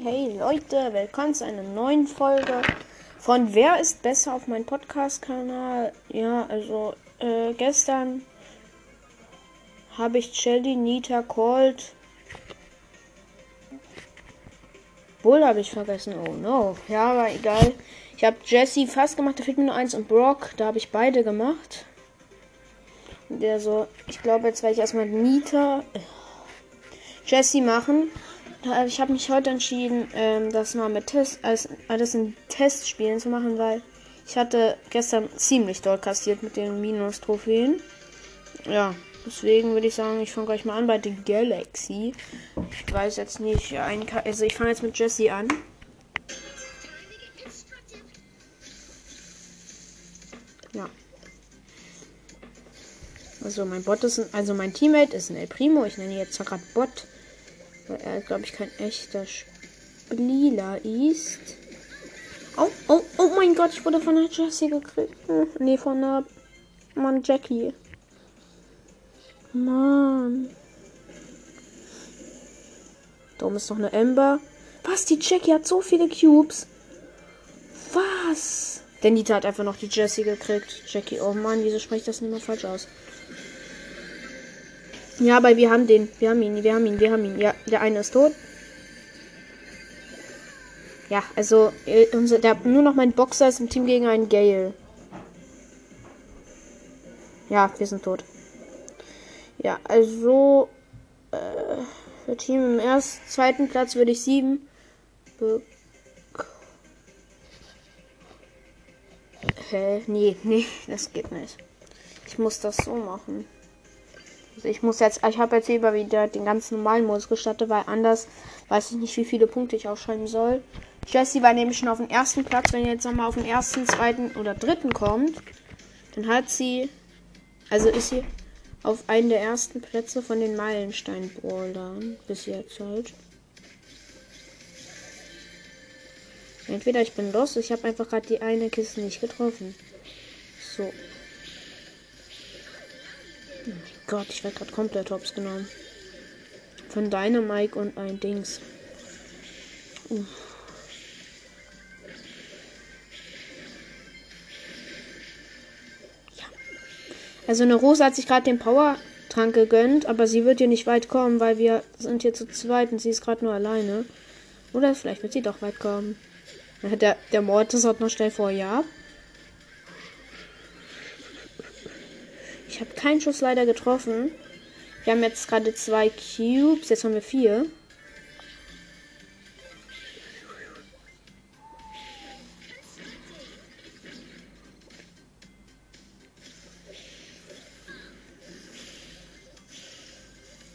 Hey Leute, willkommen zu einer neuen Folge von Wer ist besser auf meinem Podcast-Kanal. Ja, also äh, gestern habe ich Shelly, Nita, Colt. Bull habe ich vergessen. Oh no. Ja, aber egal. Ich habe Jesse fast gemacht, da fehlt mir nur eins und Brock. Da habe ich beide gemacht. Der so, ich glaube, jetzt werde ich erstmal Nita, äh, Jesse machen. Ich habe mich heute entschieden, ähm, das mal mit Test, als, alles in Testspielen zu machen, weil ich hatte gestern ziemlich doll kassiert mit den Minus-Trophäen. Ja, deswegen würde ich sagen, ich fange gleich mal an bei der Galaxy. Ich weiß jetzt nicht, also ich fange jetzt mit Jesse an. Ja. Also mein Bot ist ein, also mein Teammate ist ein El Primo. Ich nenne ihn jetzt gerade Bot. Weil er, glaube ich, kein echter Spieler ist. Oh, oh, oh mein Gott, ich wurde von der Jessie gekriegt. Hm, nee, von der Mann Jackie. Mann. Da oben ist noch eine Ember. Was? Die Jackie hat so viele Cubes. Was? Der Nita hat einfach noch die Jessie gekriegt. Jackie, oh Mann, wieso spreche ich das nicht mehr falsch aus? Ja, aber wir haben den. Wir haben ihn, wir haben ihn, wir haben ihn. Ja, der eine ist tot. Ja, also äh, unser, der, nur noch mein Boxer ist im Team gegen einen Gale. Ja, wir sind tot. Ja, also äh, für Team im ersten, zweiten Platz würde ich sieben. Hä? Nee, nee, das geht nicht. Ich muss das so machen. Also ich muss jetzt, ich habe jetzt lieber wieder den ganz normalen Modus gestartet, weil anders weiß ich nicht, wie viele Punkte ich aufschreiben soll. Jessie war nämlich schon auf dem ersten Platz. Wenn ihr jetzt nochmal auf den ersten, zweiten oder dritten kommt, dann hat sie, also ist sie auf einen der ersten Plätze von den Meilenstein-Brawlern bis jetzt halt. Entweder ich bin los, ich habe einfach gerade die eine Kiste nicht getroffen. So. Mein Gott, ich werde gerade komplett hops genommen. Von deiner Mike und ein Dings. Uff. Ja. Also eine Rose hat sich gerade den Power-Trank gegönnt, aber sie wird hier nicht weit kommen, weil wir sind hier zu zweit und sie ist gerade nur alleine. Oder vielleicht wird sie doch weit kommen. Der, der Mortis hat noch schnell vor, ja. Ich habe keinen Schuss leider getroffen. Wir haben jetzt gerade zwei Cubes. Jetzt haben wir vier.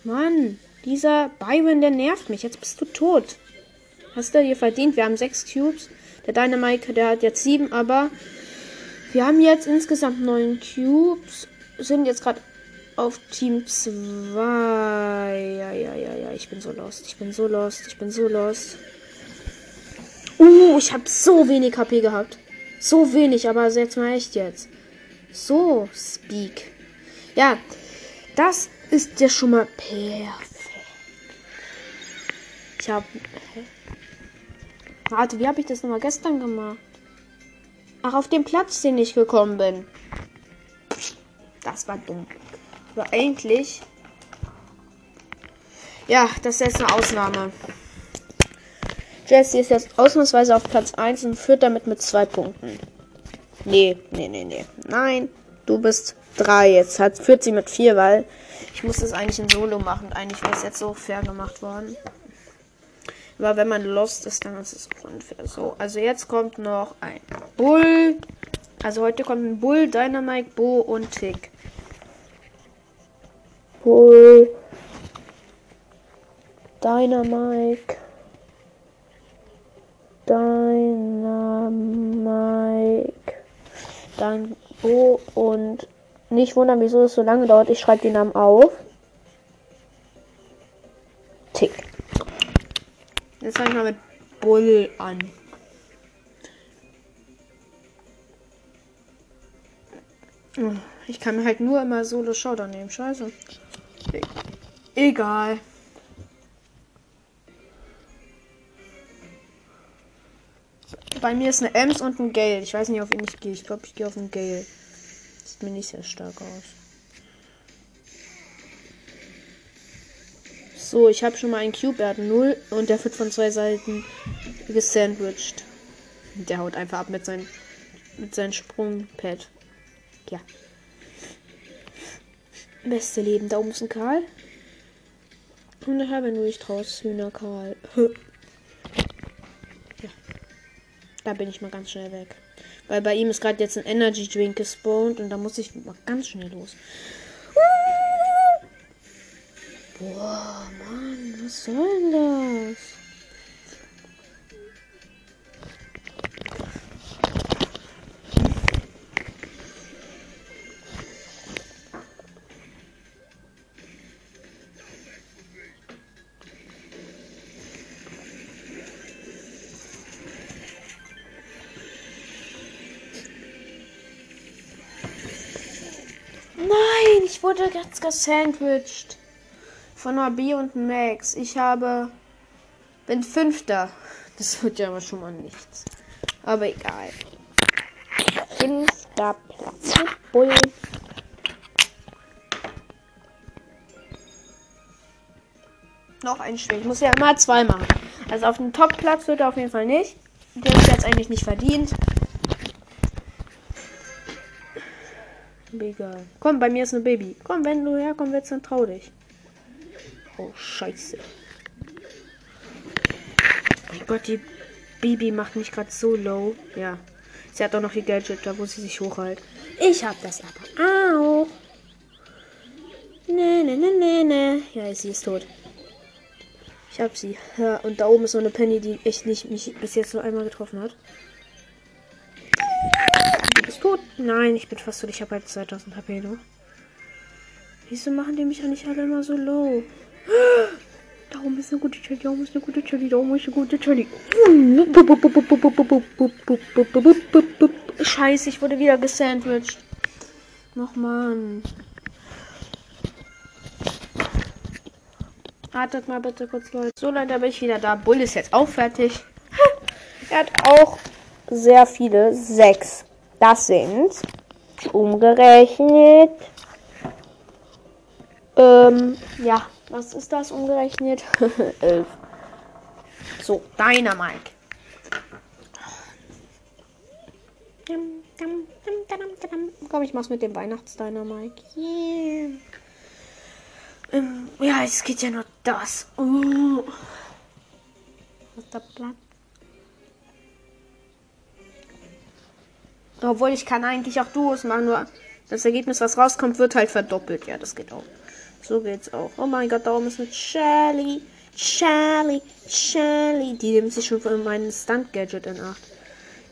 Mann, dieser Byron, der nervt mich. Jetzt bist du tot. Hast du dir verdient? Wir haben sechs Cubes. Der Dynamite, der hat jetzt sieben, aber wir haben jetzt insgesamt neun Cubes sind jetzt gerade auf Team 2. Ja, ja, ja, ja. Ich bin so lost. Ich bin so lost. Ich bin so lost. Uh, ich habe so wenig HP gehabt. So wenig, aber jetzt mal echt jetzt. So, Speak. Ja, das ist ja schon mal perfekt. Ich habe. Warte, wie habe ich das nochmal gestern gemacht? Ach, auf dem Platz, den ich gekommen bin. Das war dumm. Aber eigentlich. Ja, das ist jetzt eine Ausnahme. Jesse ist jetzt ausnahmsweise auf Platz 1 und führt damit mit zwei Punkten. Nee, nee, nee, nee. Nein, du bist 3. Jetzt hat, führt sie mit 4, weil ich muss das eigentlich in Solo machen. Eigentlich wäre es jetzt so fair gemacht worden. Aber wenn man lost ist, dann ist es unfair. So, also jetzt kommt noch ein Bull. Also heute kommt ein Bull, Dynamite, Bo und Tick. Bull. Dynamite. Dynamite. Dann Bo und nicht wundern, wieso es so lange dauert. Ich schreibe die Namen auf. Tick. Jetzt fange ich mal mit Bull an. Ich kann mir halt nur immer Solo Showdown nehmen. Scheiße. Egal. bei mir ist eine Ems und ein Gale. Ich weiß nicht, auf wen ich gehe. Ich glaube, ich gehe auf einen Gale. Sieht mir nicht sehr stark aus. So, ich habe schon mal einen Cube. Er hat 0 und der wird von zwei Seiten gesandwiched. Der haut einfach ab mit seinem mit seinem Sprungpad. Ja. Beste Leben. Da oben ist ein Karl. Und da haben wir nicht raus. Hühner Karl. ja. Da bin ich mal ganz schnell weg. Weil bei ihm ist gerade jetzt ein Energy Drink gespawnt und da muss ich mal ganz schnell los. Boah, Mann, was soll denn das? Wurde ganz gesandwiched. Von B und Max. Ich habe. Bin Fünfter. Das wird ja aber schon mal nichts. Aber egal. Fünfter Platz. Bull. Noch ein Spiel. Ich muss ja immer zwei machen. Also auf den Top-Platz wird er auf jeden Fall nicht. Der ist jetzt eigentlich nicht verdient. Egal. Komm, bei mir ist ein Baby. Komm, wenn du herkommen willst, dann trau dich. Oh, scheiße. Mein Gott, die Baby macht mich gerade so low. Ja. Sie hat auch noch die Gadget, da wo sie sich hochhält. Ich hab das aber auch. Ne, ne, ne, ne, ne. Ja, sie ist tot. Ich hab sie. Ja, und da oben ist so eine Penny, die echt nicht mich bis jetzt nur einmal getroffen hat. Du bist tot. Nein, ich bin fast tot. Ich habe halt 2000 HP noch. Wieso machen die mich eigentlich alle immer so low? Da oben ist eine gute Chili, da oben ist eine gute Chili, da ist eine gute Chili. Scheiße, ich wurde wieder gesandwiched. Nochmal. Wartet mal bitte kurz, Leute. So, Leute, bin ich wieder da. Bull ist jetzt auch fertig. er hat auch sehr viele. Sechs. Das sind umgerechnet. Ähm, ja. Was ist das umgerechnet? Elf. So, deiner Mike. Komm, ich mach's mit dem Weihnachtsdynamike. Yeah. Ähm, ja, es geht ja nur das. Uh. Was da Blatt? Obwohl ich kann eigentlich auch Duos machen, nur das Ergebnis, was rauskommt, wird halt verdoppelt. Ja, das geht auch. So geht's auch. Oh mein Gott, da oben ist eine Shelly. Shelly, Shelly. Die nimmt sich schon von meinem Stunt-Gadget in Acht.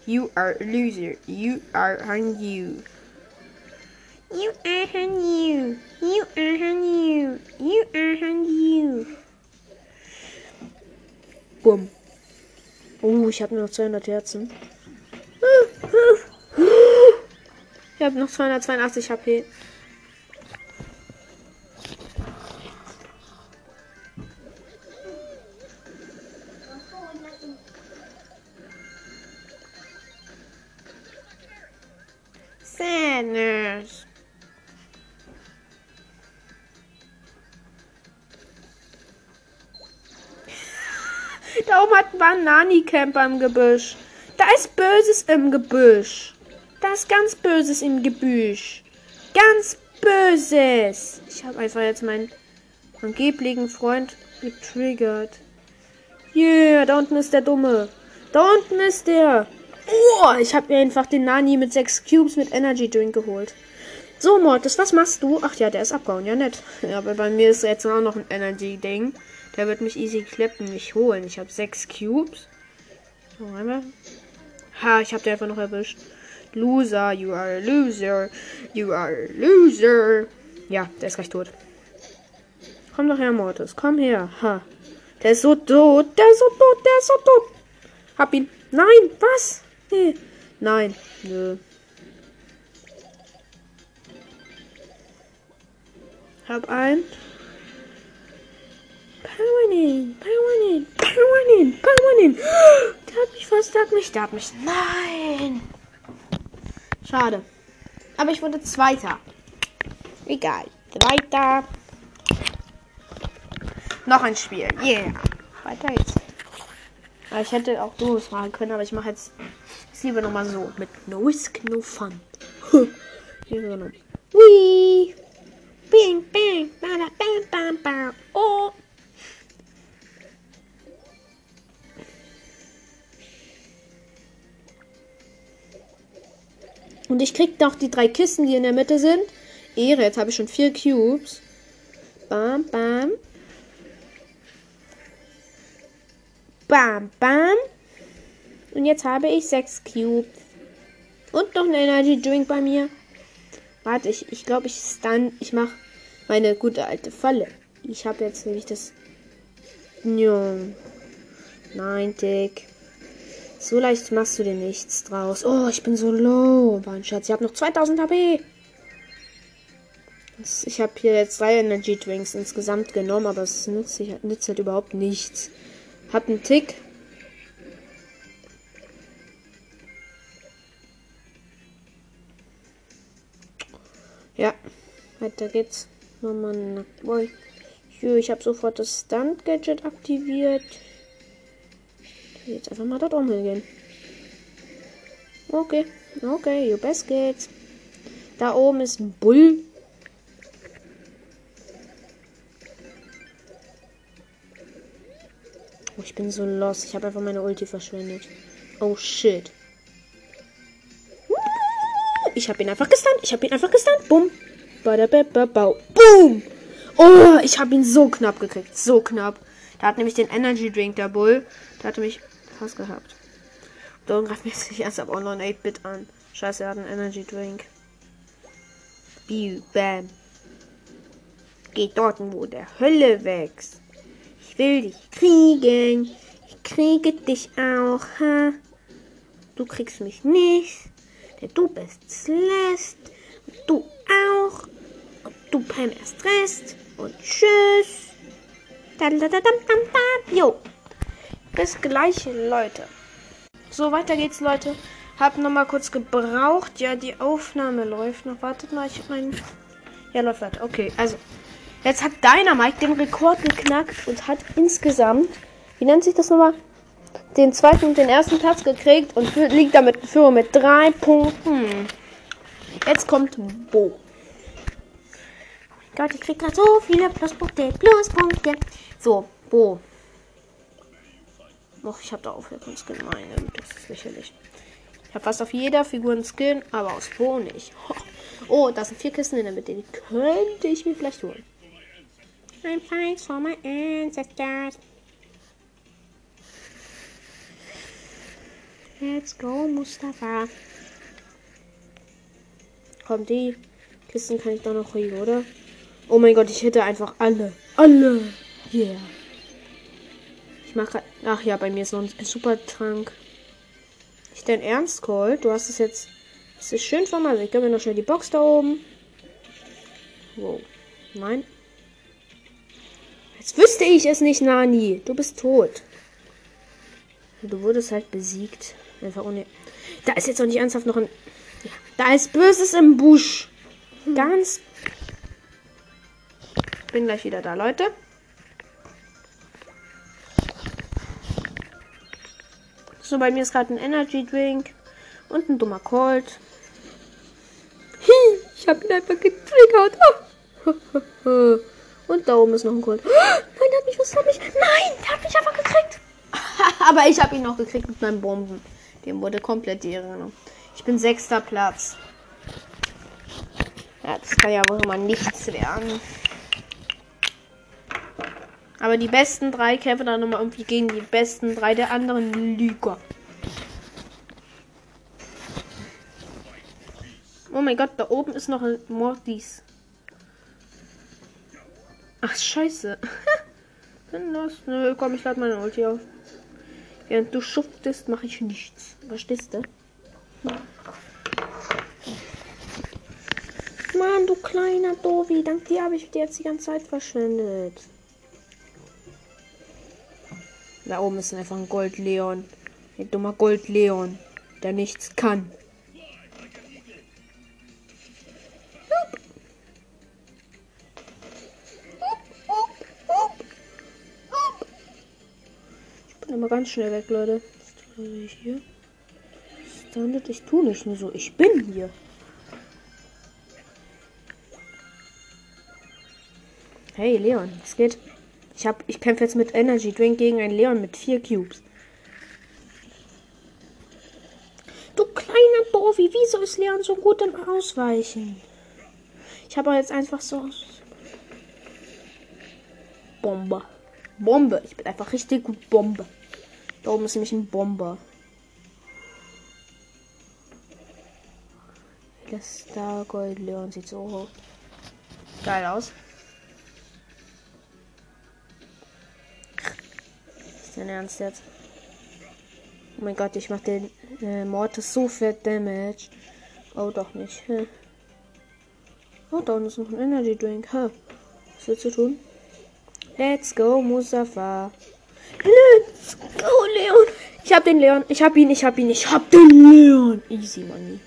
You are a loser. You are on you. You are on you. You are on you. You are on you. Bumm. Oh, ich habe nur noch 200 Herzen. Ich habe noch 282 HP. Sadness. Da oben hat ein Banani-Camper im Gebüsch. Da ist Böses im Gebüsch. Da ist ganz Böses im Gebüsch. Ganz Böses. Ich habe einfach jetzt meinen angeblichen Freund getriggert. Yeah, da unten ist der Dumme. Da unten ist der. Oh, ich habe mir einfach den Nani mit 6 Cubes mit Energy Drink geholt. So, Mortis, was machst du? Ach ja, der ist abgehauen. Ja, nett. Ja, aber bei mir ist jetzt auch noch ein Energy-Ding. Der wird mich easy kleppen, mich holen. Ich habe 6 Cubes. So, einmal. Ha, ich habe den einfach noch erwischt. Loser, you are a loser. You are a loser. Ja, der ist gleich tot. Komm doch her, Mortis. Komm her. Ha. Der ist so tot. Der ist so tot. Der ist so tot. Hab ihn. Nein, was? Nee. Nein. Nö. Hab ein. Permanent, permanent, permanent, permanent. Der hat mich fast der hat mich? Der hat mich. Nein! Schade. Aber ich wurde Zweiter. Egal. Weiter. Noch ein Spiel. Yeah. Weiter geht's. Ich hätte auch Duos machen können, aber ich mache jetzt es lieber nochmal so. Mit No Risk. Hier genommen. Und ich krieg noch die drei Kisten, die in der Mitte sind. Ehre, jetzt habe ich schon vier Cubes. Bam, bam. Bam, bam. Und jetzt habe ich sechs Cubes. Und noch ein Energy Drink bei mir. Warte, ich ich, glaube, ich stun. Ich mache meine gute alte Falle. Ich habe jetzt nämlich das. Ja. Nein, Dick. So leicht machst du dir nichts draus. Oh, ich bin so low. Mein Schatz, ich habe noch 2000 HP. Ich habe hier jetzt drei Energy Drinks insgesamt genommen, aber es nützt, nützt halt überhaupt nichts. Hat einen Tick. Ja, weiter geht's. Nochmal ein Ich habe sofort das Stunt-Gadget aktiviert. Jetzt einfach mal dort rumgehen. Okay, okay, you best geht's. Da oben ist ein Bull. Oh, ich bin so los. Ich habe einfach meine Ulti verschwendet. Oh shit. Ich habe ihn einfach gestunt. Ich habe ihn einfach gestunt. Bumm. Boom. Oh, ich habe ihn so knapp gekriegt. So knapp. Da hat nämlich den Energy Drink der Bull. Der hatte mich fast gehabt. Don greift mich sich erst ab online 8-Bit an. Scheiße, er hat einen Energy Drink. Bam. Geht dort, wo der Hölle wächst. Ich will dich kriegen. Ich kriege dich auch. Ha? Du kriegst mich nicht. Denn du bist Celeste. Und du auch. Und du Pam erst Rest. Und tschüss. Jo. Bis gleich, Leute. So, weiter geht's, Leute. Hab noch mal kurz gebraucht. Ja, die Aufnahme läuft noch. Wartet mal, ich mein. Ja, läuft weiter. Okay, also. Jetzt hat Dynamite den Rekord geknackt und hat insgesamt, wie nennt sich das nochmal? Den zweiten und den ersten Platz gekriegt und liegt damit Führung mit drei Punkten. Jetzt kommt Bo. Oh mein Gott, ich krieg gerade so viele Pluspunkte, Pluspunkte. So, Bo. Doch, ich habe da Aufwertungskin. Meine das ist lächerlich. Ich habe fast auf jeder Figur einen Skin, aber aus Bo nicht. Oh, da sind vier Kisten in der Mitte. Die könnte ich mir vielleicht holen. I'm fights for my ancestors. Let's go, Mustafa. Komm, die Kisten kann ich doch noch kriegen, oder? Oh mein Gott, ich hätte einfach alle. Alle. Yeah. Ich mache. Ach ja, bei mir ist noch ein Supertrank. Ich dein Ernst, Cole? Du hast es jetzt. Es ist schön von mal. Ich gebe mir noch schnell die Box da oben. Wow. Nein. Jetzt wüsste ich es nicht, Nani. Du bist tot. Du wurdest halt besiegt. Einfach ohne. Da ist jetzt auch nicht ernsthaft noch ein. Da ist Böses im Busch. Ganz. Bin gleich wieder da, Leute. So, bei mir ist gerade ein Energy Drink und ein dummer Colt. Ich habe ihn einfach getriggert. Und da oben ist noch ein Colt. Nein, der hat mich, was hat mich? Nein, der hat mich einfach gekriegt. Aber ich habe ihn noch gekriegt mit meinen Bomben. Dem wurde komplett die Ehre. Ich bin sechster Platz. Ja, das kann ja wohl immer nichts werden. Aber die besten drei kämpfen dann nochmal irgendwie gegen die besten drei der anderen Liga. Oh mein Gott, da oben ist noch ein Mortis. Ach, scheiße. Dann los. Nö, komm, ich lade meine Ulti auf. Während du schuftest, mache ich nichts. Verstehst du? Mann, du kleiner Dovi. Dank dir habe ich dir jetzt die ganze Zeit verschwendet. Da oben ist einfach ein Gold Leon. Ein dummer Gold-Leon, der nichts kann. Ich bin immer ganz schnell weg, Leute. Was ich hier? Standard, ich tue nicht nur so. Ich bin hier. Hey, Leon, es geht. Ich, hab, ich kämpfe jetzt mit Energy Drink gegen einen Leon mit vier Cubes. Du kleiner Bovi, wieso ist Leon so gut im Ausweichen? Ich habe jetzt einfach so. Bombe. Bombe. Ich bin einfach richtig gut Bombe. Da oben ist nämlich ein Bomber. Das Star Gold Leon sieht so geil aus. Ist dein Ernst jetzt? Oh mein Gott, ich mach den äh, Mortis so fett Damage. Oh, doch nicht. Hä? Oh, da unten ist noch ein Energy Drink. Hä? Was willst du tun? Let's go, Mustafa. Let's go, Leon. Ich hab den Leon. Ich hab ihn, ich hab ihn, ich hab den Leon. Easy money.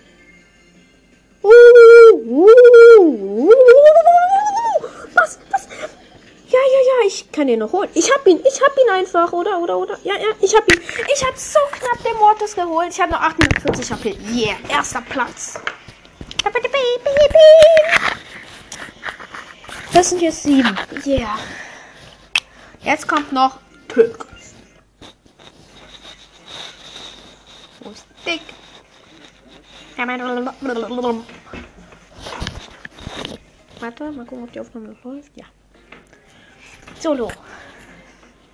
Was? Was? Ja, ja, ja, ich kann den noch holen. Ich hab ihn, ich hab ihn einfach, oder? Oder, oder? Ja, ja, ich hab ihn. Ich hab so knapp den Mortis geholt. Ich hab noch 48 HP. Yeah, erster Platz. Das sind jetzt sieben. Yeah. Jetzt kommt noch Pick. Wo ist Dick? Warte, mal gucken, ob die Aufnahme noch läuft. Ja. Solo.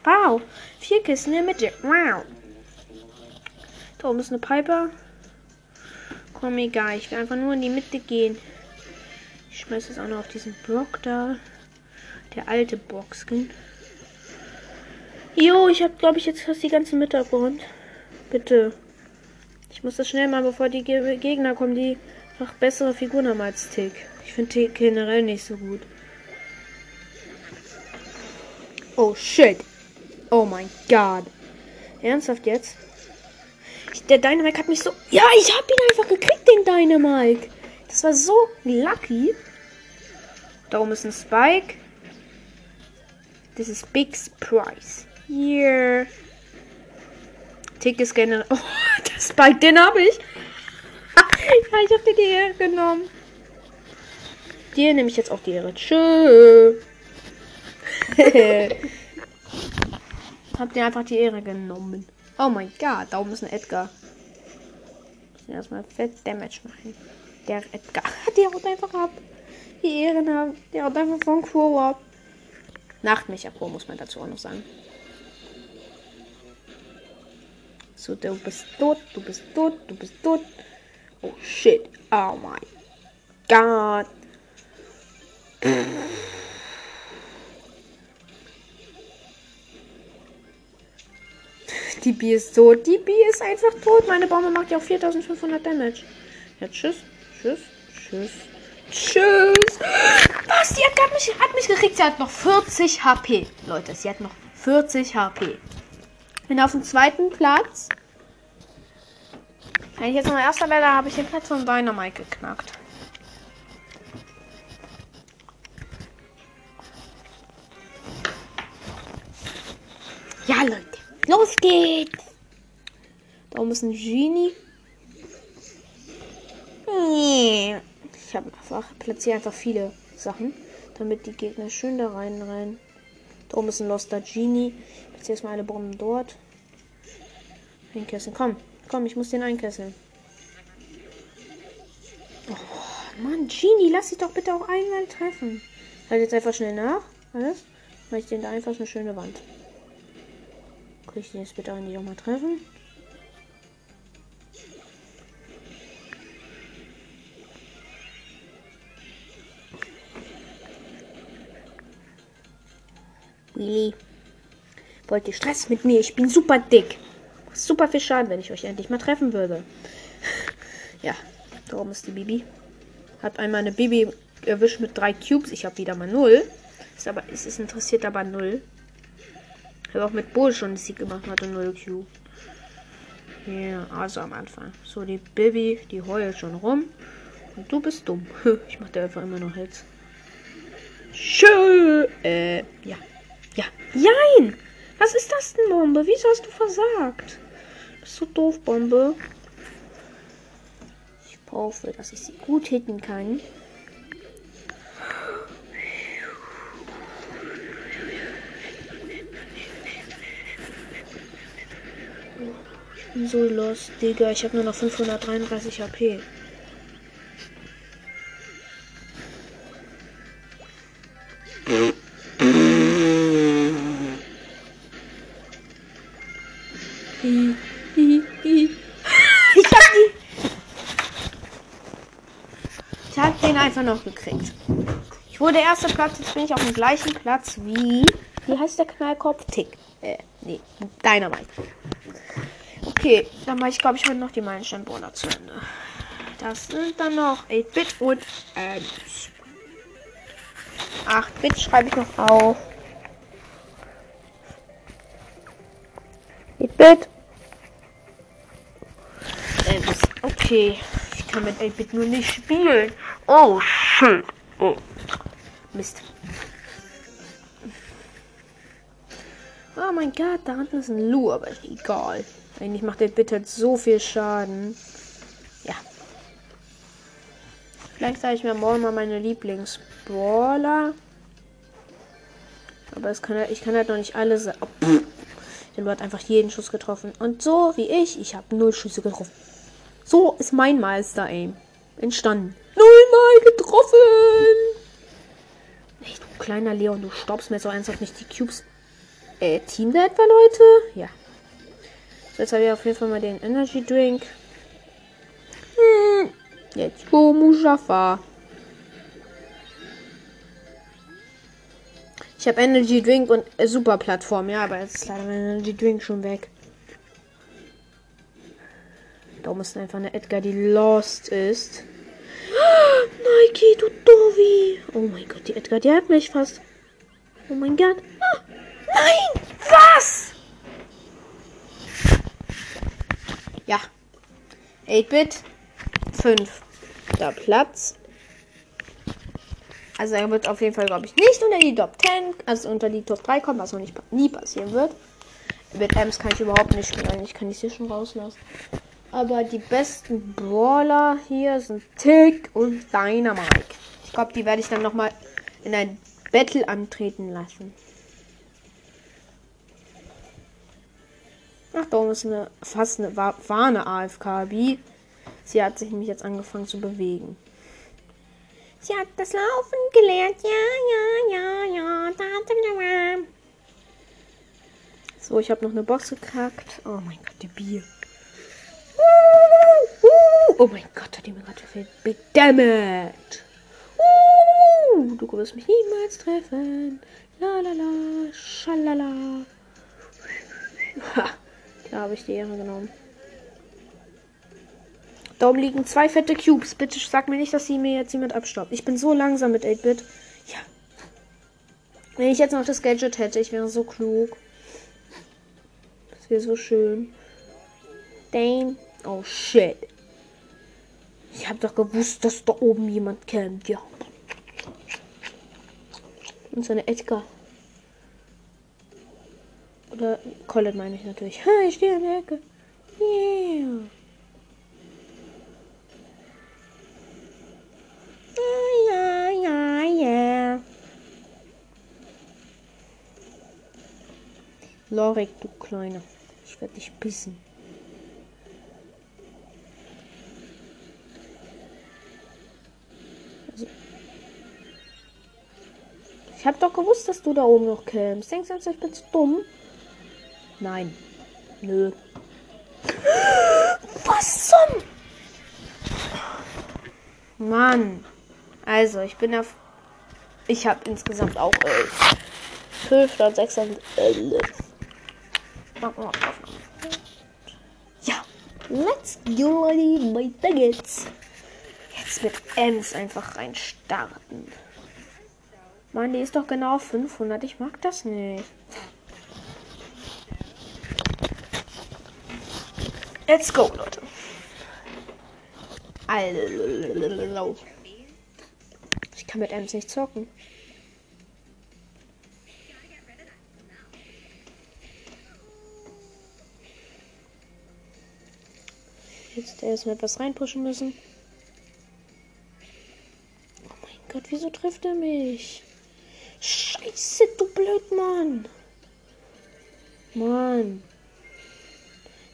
Wow. Vier Kisten in der Mitte. Wow. Da oben ist eine Piper. Komm, egal. Ich will einfach nur in die Mitte gehen. Ich schmeiße es auch noch auf diesen Block da. Der alte Boxskin. Jo, ich habe, glaube ich, jetzt fast die ganze Mitte abgeräumt. Bitte. Ich muss das schnell machen, bevor die Ge Gegner kommen, die noch bessere Figuren haben als Tick. Ich finde Tick generell nicht so gut. Oh shit. Oh mein Gott. Ernsthaft jetzt? Der Dynamike hat mich so. Ja, ich habe ihn einfach gekriegt, den Dynamike. Das war so lucky. Da oben ist ein Spike. Das ist Big Price. Hier. Tick ist generell. Oh, der Spike, den habe ich. ja, ich habe dir die Ehre genommen. Dir nehme ich jetzt auch die Ehre. Tschö. Hab dir einfach die Ehre genommen. Oh mein Gott, da oben ist ein Edgar. Müssen erstmal fett Damage machen. Der Edgar. Der haut einfach ab. Die Ehren haben. Der haut einfach von Crow ab. Nachtmecher Crow muss man dazu auch noch sagen. So, du bist tot, du bist tot, du bist tot. Oh shit. Oh mein Gott. Die B ist tot. Die B ist einfach tot. Meine Bombe macht ja auch 4500 Damage. Ja, tschüss. Tschüss. Tschüss. Tschüss. Was? Die hat mich, hat mich gekriegt. Sie hat noch 40 HP. Leute, sie hat noch 40 HP. Bin auf dem zweiten Platz. Wenn ich jetzt noch erster werde, habe ich den Platz von Dynamite geknackt. Ja, Leute. Los geht's. Da oben ist ein Genie. Ich habe einfach platziere einfach viele Sachen, damit die Gegner schön da rein rein. Da oben ist ein Loster Genie. Jetzt erstmal alle Bomben dort. Einkesseln. Komm, komm, ich muss den einkesseln. Oh, Mann, Genie, lass dich doch bitte auch einmal treffen. Halt jetzt einfach schnell nach. Alles. Mach ich den da einfach eine schöne Wand. Krieg ich den jetzt bitte eigentlich auch mal treffen? Willi. Wollt ihr Stress mit mir? Ich bin super dick. Super viel Schaden, wenn ich euch endlich mal treffen würde. ja, darum ist die Bibi. Hat einmal eine Bibi erwischt mit drei Cubes. Ich habe wieder mal null. Ist aber, es ist interessiert aber null. Ich habe auch mit Bull schon einen Sieg gemacht, hatte null Cube. Ja, also am Anfang. So, die Bibi, die heult schon rum. Und du bist dumm. Ich mach dir einfach immer noch Hits. Schön. Äh, ja. Ja. Jein! Was ist das denn, Bombe? Wieso hast du versagt? Bist du doof, Bombe? Ich hoffe, dass ich sie gut hitten kann. So los, Digga. Ich habe nur noch 533 HP. Ich hab die. Ich hab den einfach noch gekriegt. Ich wurde erster Platz, jetzt bin ich auf dem gleichen Platz wie. Wie heißt der Knallkopf? Tick. Äh, nee, Dynamite. Okay, dann mache ich, glaube ich, heute noch die Meilensteinbohrer zu Ende. Das sind dann noch 8-Bit und äh, 8-Bit schreibe ich noch auf. 8-Bit. Okay, ich kann mit 8-Bit nur nicht spielen. Oh, shit. Oh. Mist. Oh mein Gott, da hinten ist ein Lu, aber egal. Eigentlich macht der Bit halt so viel Schaden. Ja. Vielleicht sage ich mir morgen mal meine Lieblingsbrawler. Aber es kann ich kann halt noch nicht alle sagen. Oh, der Lu hat einfach jeden Schuss getroffen. Und so wie ich, ich habe null Schüsse getroffen. So ist mein Meister-Aim entstanden. Nullmal getroffen! Echt, du kleiner Leon, du stoppst mir so ernsthaft nicht die Cubes. Äh, Team da etwa, Leute? Ja. Jetzt habe ich auf jeden Fall mal den Energy Drink. Hm. Jetzt go, Mustafa. Ich habe Energy Drink und äh, Super Plattform, ja, aber jetzt ist leider mein Energy Drink schon weg. Da ist einfach eine Edgar, die lost ist. Nike, du Dovi. Oh mein Gott, die Edgar, die hat mich fast. Oh mein Gott. Ah, nein! Was? Ja. 8-Bit. 5. Da Platz. Also er wird auf jeden Fall, glaube ich, nicht unter die Top 10, also unter die Top 3 kommen, was noch nicht, nie passieren wird. Mit Ems kann ich überhaupt nicht spielen. Ich kann ich hier schon rauslassen. Aber die besten Brawler hier sind Tick und Dynamite. Ich glaube, die werde ich dann nochmal in ein Battle antreten lassen. Ach, oben ist eine, fast eine, war, war eine AFK-Bi. Sie hat sich nämlich jetzt angefangen zu bewegen. Sie hat das Laufen gelernt. Ja, ja, ja, ja. Da, da, da. So, ich habe noch eine Box gekackt. Oh mein Gott, die Bier. Oh mein Gott, hat die mir gerade gefehlt. Big Dammit. Uh, du wirst mich niemals treffen. La la la, schalala. Ha, da habe ich die Ehre genommen. Da oben liegen zwei fette Cubes. Bitte sag mir nicht, dass sie mir jetzt jemand abstaubt. Ich bin so langsam mit 8-Bit. Ja. Wenn ich jetzt noch das Gadget hätte, ich wäre so klug. Das wäre so schön. Dane. Oh shit. Ich habe doch gewusst, dass da oben jemand kämpft. Ja. Und seine Edgar. Oder Colin meine ich natürlich. Ha, ich stehe in der Ecke. Yeah. Ja, ja, ja. Lorik, du Kleiner. Ich werde dich bissen. Ich habe doch gewusst, dass du da oben noch kämpfst. Denkst du, ich bin zu dumm? Nein. Nö. Was zum? Mann. Also, ich bin auf. Ich habe insgesamt auch elf. 12 statt 6 sind 11. Ja. Let's go, weiter geht's. Jetzt mit Ems einfach rein starten. Mann, die ist doch genau 500. Ich mag das nicht. Let's go, Leute. Alter. Ich kann mit Ems nicht zocken. Jetzt erstmal etwas reinpushen müssen. Oh mein Gott, wieso trifft er mich? Scheiße, du Blödmann. Mann.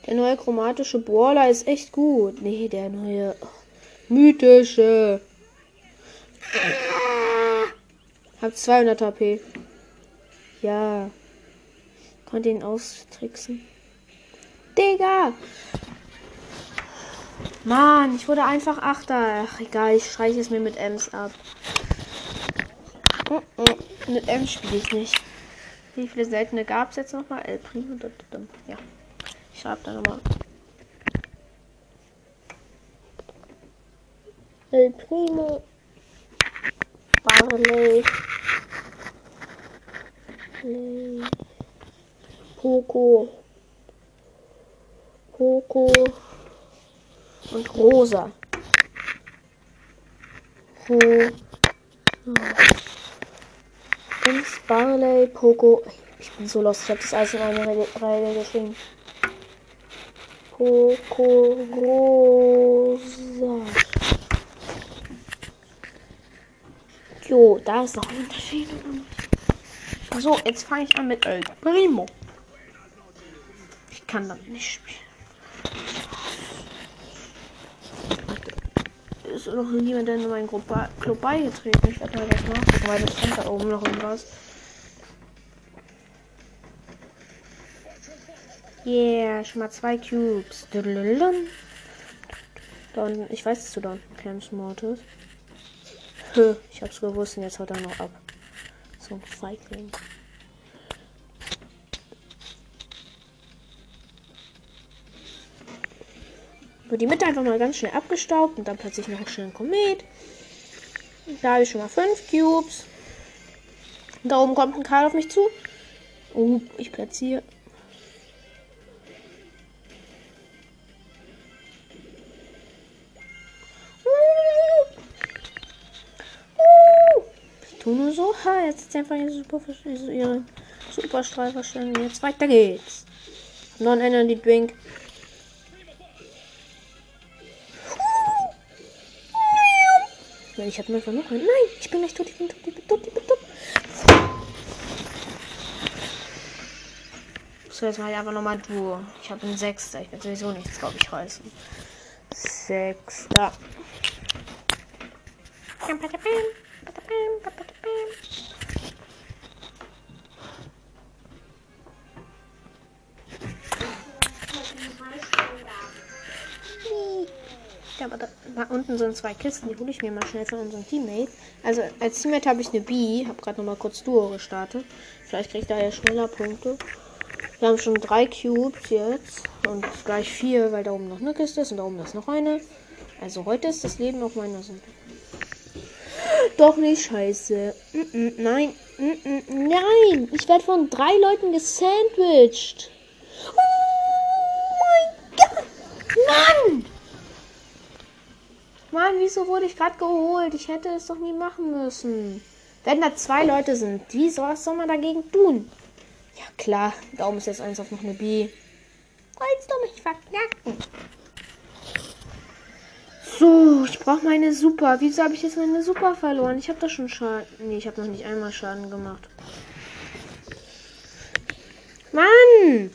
Der neue chromatische Brawler ist echt gut. Nee, der neue mythische. Hab 200 HP. Ja. Konnte ihn austricksen. Digga! Mann, ich wurde einfach Achter. Ach, egal, ich streiche es mir mit Ems ab. Mm -mm, mit Ems spiele ich nicht. Wie viele seltene gab es jetzt nochmal? El Primo. Ja. Ich schreibe da nochmal. El Primo. Barley. Poco. Poco und rosa. Ro Ins Barley, Poco. Ich bin so los, ich habe das alles in eine Reihe geschrieben. Poco rosa. Jo, da ist noch ein Unterschied. So, jetzt fange ich an mit El Primo. Ich kann das nicht spielen. ist noch niemand in meinen Club beigetreten. Ich werde mal was nachgucken, weil das stand da oben noch irgendwas. Yeah, schon mal zwei Cubes. Dann, ich weiß, dass du dann Camps Mortis. Ich hab's gewusst und jetzt haut er noch ab. So ein Feigling. Wird die Mitte einfach mal ganz schnell abgestaubt und dann plötzlich noch einen schönen Komet. Da habe ich schon mal fünf Cubes. Da oben kommt ein Karl auf mich zu. Oh, ich platziere. So. Ha, jetzt ist einfach ihre Super, ihre Superstrahl verstanden. Jetzt weiter geht's. Non-Energy Drink. Nein, ich nur noch einen. Nein, ich bin gleich tot, ich bin tot, ich bin tot, ich bin tot. So, jetzt ich einfach nochmal Duo. Ich habe einen Sechster. Ich werde sowieso nichts, glaube ich, reißen. Sechster. Aber da, da, unten sind zwei Kisten, die hole ich mir mal schnell von unserem Teammate. Also als Teammate habe ich eine B, habe gerade noch mal kurz Duo gestartet. Vielleicht kriege ich da ja schneller Punkte. Wir haben schon drei Cubes jetzt und gleich vier, weil da oben noch eine Kiste ist und da oben ist noch eine. Also heute ist das Leben auf meiner Seite. Doch nicht scheiße. Nein, nein, ich werde von drei Leuten gesandwiched. Oh mein Gott, Mann! Mann, wieso wurde ich gerade geholt? Ich hätte es doch nie machen müssen. Wenn da zwei Leute sind, wie soll, was soll man dagegen tun? Ja klar, da oben ist jetzt eins auf noch eine B. Wolltest du mich verknacken? So, ich brauche meine Super. Wieso habe ich jetzt meine Super verloren? Ich habe da schon Schaden. Nee, ich habe noch nicht einmal Schaden gemacht. Mann!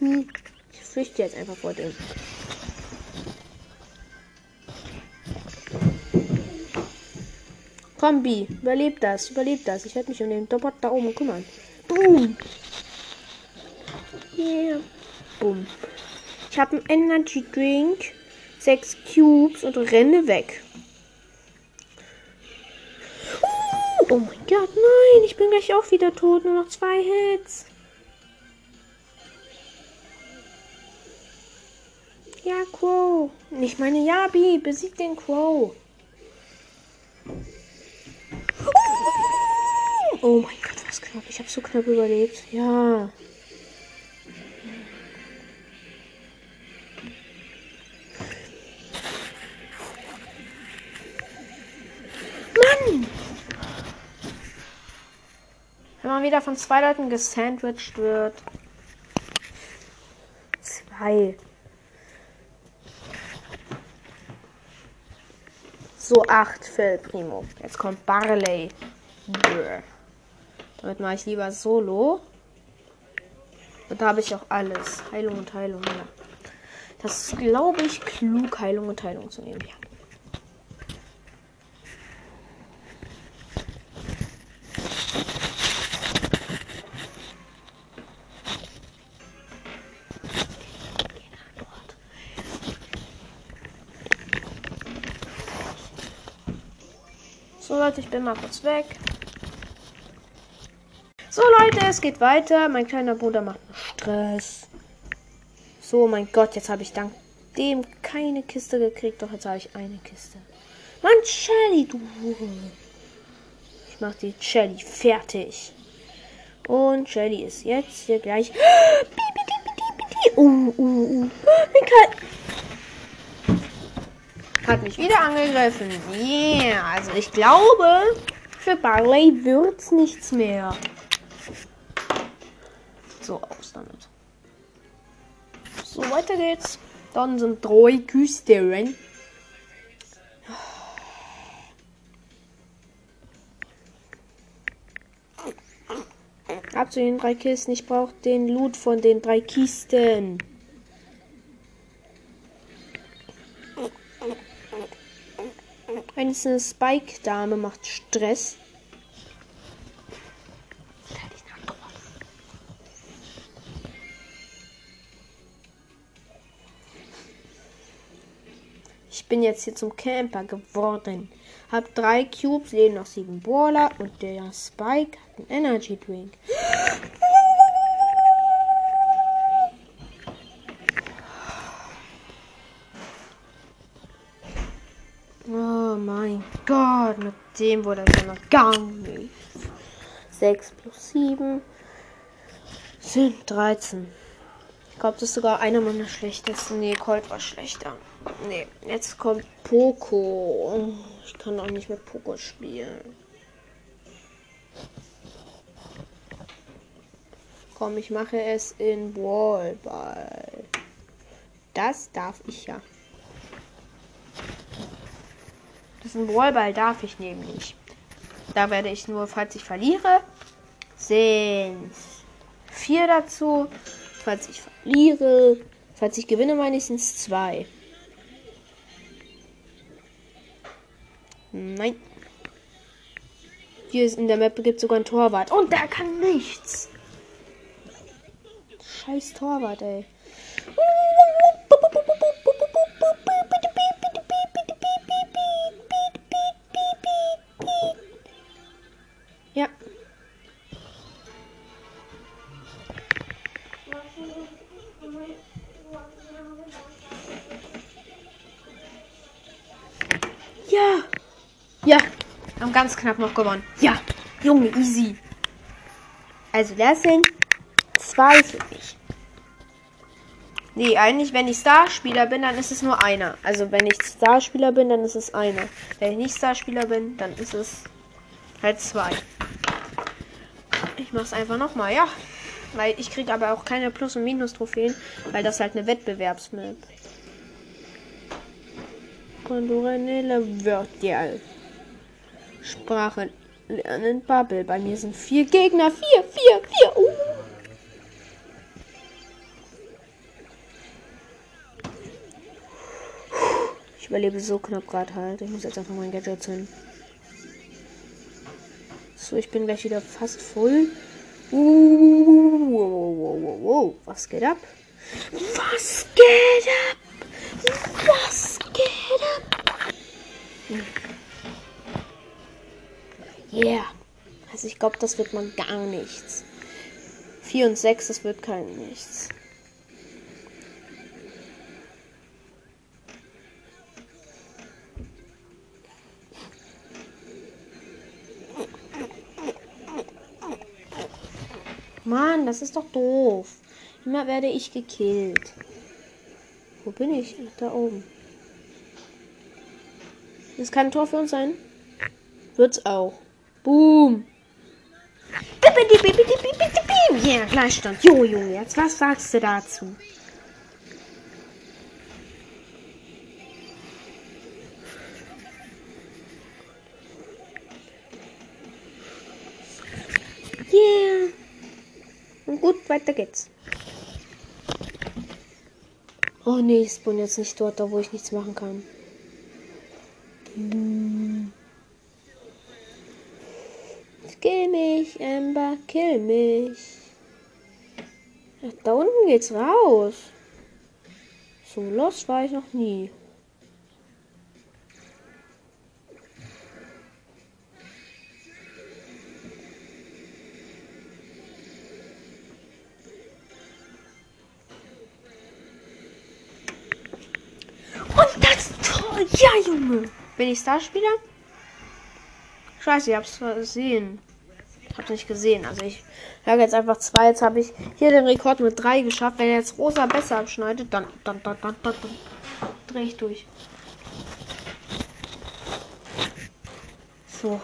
Hm. Ich flüchte jetzt einfach vor dem. Kombi, überlebt das, überlebt das. Ich werde mich um den Doppel da oben kümmern. Boom. Yeah. Boom. Ich habe einen Energy Drink, sechs Cubes und renne weg. Oh mein Gott, nein, ich bin gleich auch wieder tot. Nur noch zwei Hits. Ja, Crow. Ich meine, Yabi, besiegt den Crow. Oh mein Gott, was knapp. Ich habe so knapp überlebt. Ja. Mann! Wenn man wieder von zwei Leuten gesandwiched wird. Zwei. So, acht für Primo. Jetzt kommt Barley. Brr. Damit mache ich lieber Solo. Und da habe ich auch alles. Heilung und Heilung. Ja. Das ist, glaube ich, klug, Heilung und Heilung zu nehmen. Ja. Leute, ich bin mal kurz weg. So Leute, es geht weiter. Mein kleiner Bruder macht Stress. So, mein Gott, jetzt habe ich dank dem keine Kiste gekriegt. Doch jetzt habe ich eine Kiste. Mann, Shelly, du. Ich mache die Shelly fertig. Und Shelly ist jetzt hier gleich. Uh, uh, uh. Hat mich wieder angegriffen. Yeah. Also ich glaube, für Barley wird's nichts mehr. So, aus damit. So, weiter geht's. Dann sind drei Küsten. Ab zu den drei Kisten. Ich brauche den Loot von den drei Kisten. Eine Spike-Dame macht Stress. Ich bin jetzt hier zum Camper geworden. Hab drei Cubes, leben noch sieben Brawler und der Spike hat einen Energy Drink. Mein Gott, mit dem wurde ja noch gar nicht. 6 plus 7 sind 13. Ich glaube, das ist sogar einer meiner schlechtesten. Nee, Colt war schlechter. Nee, jetzt kommt Poco. Ich kann auch nicht mit Poco spielen. Komm, ich mache es in Wallball. Das darf ich ja. Das ist ein Wallball darf ich nämlich. Da werde ich nur, falls ich verliere, sind vier dazu. Falls ich verliere, falls ich gewinne, meine ich, sind es zwei. Nein. Hier ist in der Map gibt es sogar einen Torwart. Und der kann nichts. Scheiß Torwart, ey. Ja. Ja. Haben ganz knapp noch gewonnen. Ja. Junge, easy. Also das sind zwei für mich. Nee, eigentlich, wenn ich Starspieler bin, dann ist es nur einer. Also, wenn ich Starspieler bin, dann ist es einer. Wenn ich nicht Starspieler bin, dann ist es halt zwei. Ich mach's einfach nochmal, ja. Weil ich kriege aber auch keine Plus- und Minus-Trophäen, weil das halt eine Wettbewerbsmap. Condorelle Wörter. Sprache lernen Bubble. Bei mir sind vier Gegner. Vier, vier, vier. Uh. Ich überlebe so knapp gerade halt. Ich muss jetzt einfach mein Gadget zünden. So, ich bin gleich wieder fast voll. Uh, wow, wow, wow, wow. Was geht ab? Was geht ab? Was geht ab? Yeah. Also ich glaube, das wird mal gar nichts. 4 und 6, das wird kein nichts. Mann, das ist doch doof. Immer werde ich gekillt. Wo bin ich? Ach, da oben. Das kann ein Tor für uns sein. Wird's auch. Boom. Ja, Gleichstand. Jo, Junge, jetzt was sagst du dazu? Yeah. Und gut, weiter geht's. Oh nee, ich bin jetzt nicht dort, da wo ich nichts machen kann. Hm. Kill mich, Amber, kill mich. Da unten geht's raus. So los war ich noch nie. Und das Tor. Ja, Junge. Bin ich Starspieler? Scheiße, ich hab's gesehen. Hab's nicht gesehen. Also ich sage jetzt einfach zwei. Jetzt habe ich hier den Rekord mit drei geschafft. Wenn jetzt Rosa besser abschneidet, dann, dann, dann, dann, dann, dann drehe ich durch. So.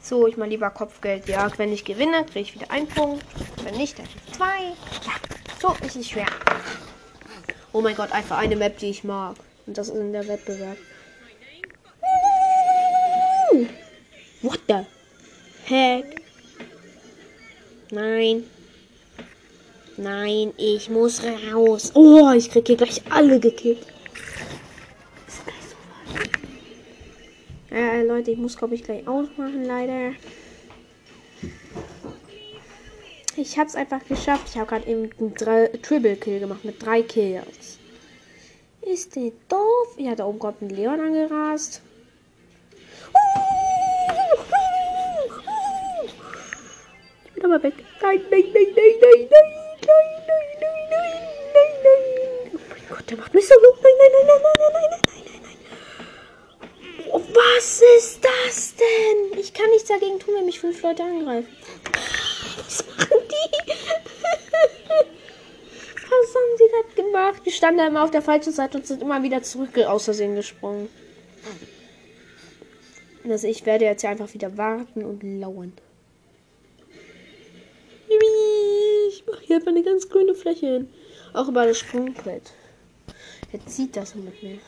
So, ich mal lieber Kopfgeldjagd. Wenn ich gewinne, kriege ich wieder einen Punkt. Wenn nicht, dann zwei. Ja, so ist es schwer. Oh mein Gott, einfach eine Map, die ich mag. Und das ist in der Wettbewerb. The heck? Nein. Nein, ich muss raus. Oh, ich krieg hier gleich alle gekillt. Äh, Leute, ich muss glaube ich gleich ausmachen, leider. Ich hab's einfach geschafft. Ich habe gerade eben einen Triple Kill gemacht mit drei Kills. Ist der doof? Ja, da oben kommt ein Leon angerast. Bin aber weg. Nein, nein, nein, nein, nein, nein, nein, nein, nein, nein, nein, nein. Oh mein Gott, der macht mich so gut. Nein, nein, nein, nein, nein, nein, nein, nein, nein, nein. Oh, was ist das denn? Ich kann nichts dagegen tun, wenn mich fünf Leute angreifen. Was machen die? Was haben sie gerade gemacht? Die standen da immer auf der falschen Seite und sind immer wieder zurück aus Versehen gesprungen. Also ich werde jetzt hier einfach wieder warten und lauern. Hier einfach eine ganz grüne Fläche hin. Auch über das Sprungbrett. Jetzt sieht das mit mir.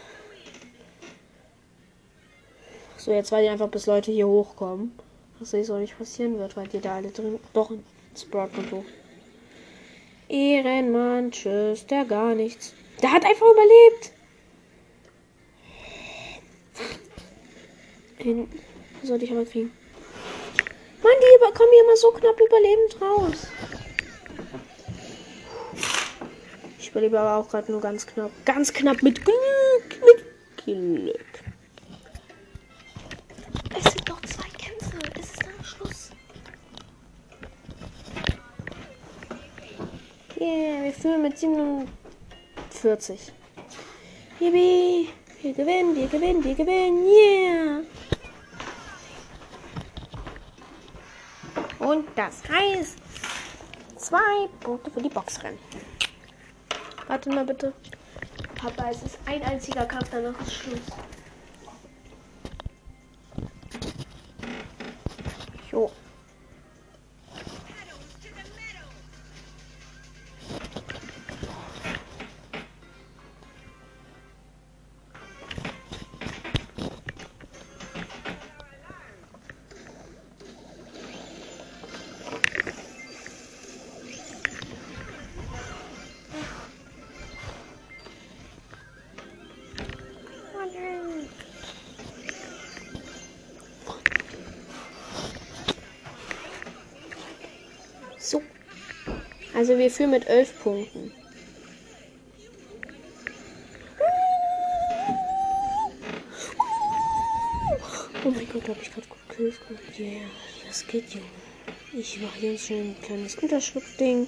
So, jetzt warte ich einfach, bis Leute hier hochkommen. Was eh so nicht passieren wird, weil die da alle drin. Doch, ein Sprout kommt hoch. Ehrenmann, tschüss, der gar nichts. Der hat einfach überlebt. Den sollte ich aber kriegen. Mann, die kommen hier immer so knapp überlebend raus. Ich überlebe aber auch gerade nur ganz knapp. Ganz knapp mit Glück. Mit Glück. Es sind noch zwei Kämpfe. Es ist dann Schluss. Yeah, wir führen mit 47. Yippie. Wir gewinnen, wir gewinnen, wir gewinnen. Yeah. Und das heißt zwei Punkte für die Boxrennen. Warte mal bitte. Papa, es ist ein einziger Kampf, danach ist Schluss. Jo. Also wir führen mit elf Punkten. Oh mein Gott, habe ich gerade gut gemacht. Yeah, das geht, Junge. Ich mache jetzt schon ein kleines Unterschriftding.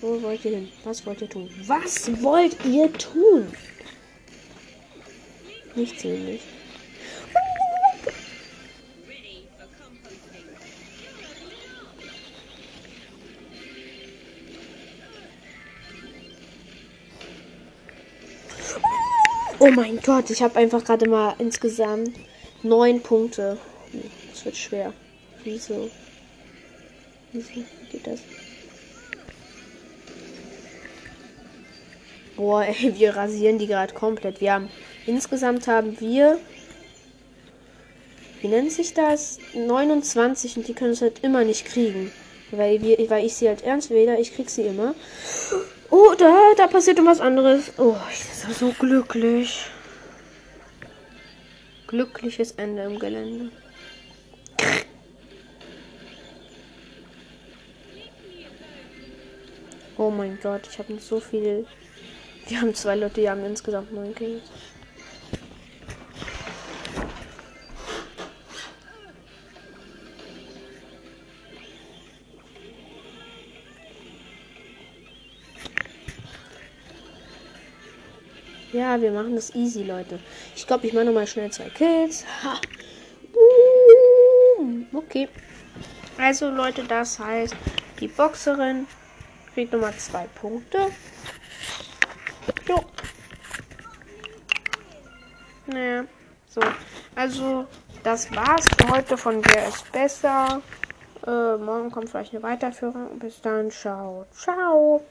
Wo wollt ihr denn? Was wollt ihr tun? Was wollt ihr tun? Nichts nämlich. Oh mein Gott, ich habe einfach gerade mal insgesamt Neun Punkte. Das wird schwer. Wieso? Wieso geht das? Boah, ey, wir rasieren die gerade komplett. Wir haben insgesamt haben wir wie nennt sich das? 29 und die können es halt immer nicht kriegen. Weil, wir, weil ich sie halt ernst weder, ich krieg sie immer. Oh, da, da passiert was anderes. Oh, ich bin so glücklich. Glückliches Ende im Gelände. Oh mein Gott, ich habe nicht so viel. Wir haben zwei Leute, die haben insgesamt neun Kills. Wir machen das easy, Leute. Ich glaube, ich mache nochmal schnell zwei Kills. Ha. Okay. Also, Leute, das heißt, die Boxerin kriegt nochmal zwei Punkte. Jo. Naja, so. Also, das war's für heute von Wer ist besser. Äh, morgen kommt vielleicht eine Weiterführung. Bis dann. Ciao. Ciao.